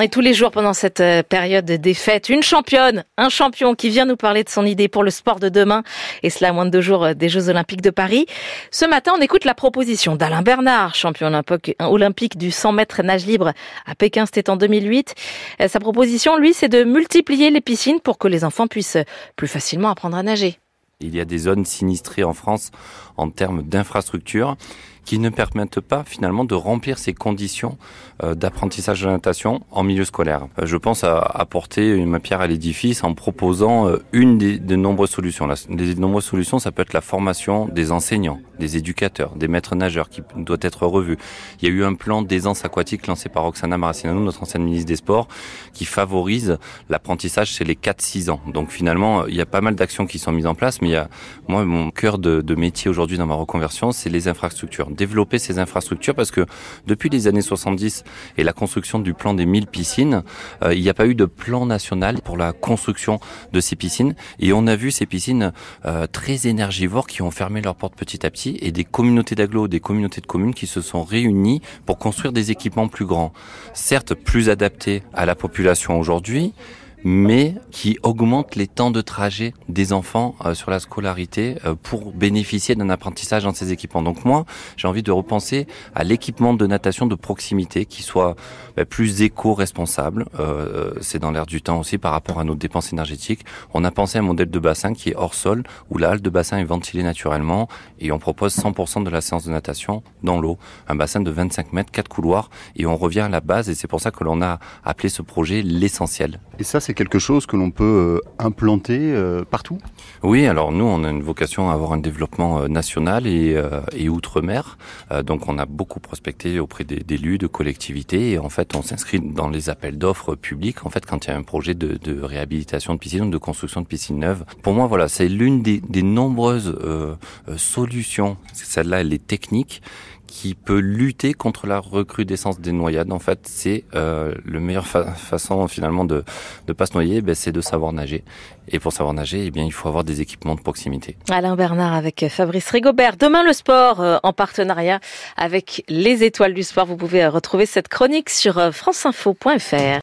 Et tous les jours pendant cette euh, période des fêtes, une championne, un champion qui vient nous parler de son idée pour le sport de demain, et cela à moins de deux jours euh, des Jeux Olympiques de Paris. Ce matin, on écoute la proposition d'Alain Bernard, champion olympique du 100 mètres nage libre à Pékin, c'était en 2008. Euh, sa proposition, lui, c'est de multiplier les piscines pour que les enfants puissent plus facilement apprendre à nager. Il y a des zones sinistrées en France en termes d'infrastructures qui ne permettent pas finalement de remplir ces conditions euh, d'apprentissage de natation en milieu scolaire. Euh, je pense à apporter ma pierre à l'édifice en proposant euh, une des, de nombreuses solutions. Les nombreuses solutions, ça peut être la formation des enseignants, des éducateurs, des maîtres nageurs qui doit être revu. Il y a eu un plan d'aisance aquatique lancé par Roxana Maracineanu, notre ancienne ministre des Sports, qui favorise l'apprentissage chez les 4-6 ans. Donc finalement, il y a pas mal d'actions qui sont mises en place, mais a, moi, mon cœur de, de métier aujourd'hui dans ma reconversion, c'est les infrastructures. Développer ces infrastructures parce que depuis les années 70 et la construction du plan des 1000 piscines, euh, il n'y a pas eu de plan national pour la construction de ces piscines. Et on a vu ces piscines euh, très énergivores qui ont fermé leurs portes petit à petit et des communautés d'agglos, des communautés de communes qui se sont réunies pour construire des équipements plus grands, certes plus adaptés à la population aujourd'hui, mais qui augmente les temps de trajet des enfants euh, sur la scolarité euh, pour bénéficier d'un apprentissage dans ces équipements. Donc moi, j'ai envie de repenser à l'équipement de natation de proximité qui soit bah, plus éco-responsable. Euh, c'est dans l'air du temps aussi par rapport à nos dépenses énergétiques. On a pensé à un modèle de bassin qui est hors sol, où la halle de bassin est ventilée naturellement et on propose 100% de la séance de natation dans l'eau. Un bassin de 25 mètres, 4 couloirs et on revient à la base et c'est pour ça que l'on a appelé ce projet l'essentiel. C'est quelque chose que l'on peut euh, implanter euh, partout? Oui, alors nous, on a une vocation à avoir un développement euh, national et, outre-mer. donc on a beaucoup prospecté auprès d'élus, de collectivités et en fait on s'inscrit dans les appels d'offres publics en fait quand il y a un projet de, réhabilitation de piscine ou de construction de piscine neuve. Pour moi, voilà, c'est l'une des, des, nombreuses solutions, celle-là elle est technique, qui peut lutter contre la recrudescence des noyades. En fait, c'est euh, le meilleur façon finalement de ne pas se noyer, ben, c'est de savoir nager. Et pour savoir nager, eh bien, il faut avoir des équipements de proximité. Alain Bernard avec Fabrice Rigobert. Demain, le sport euh, en partenariat avec les étoiles du sport. Vous pouvez euh, retrouver cette chronique sur franceinfo.fr.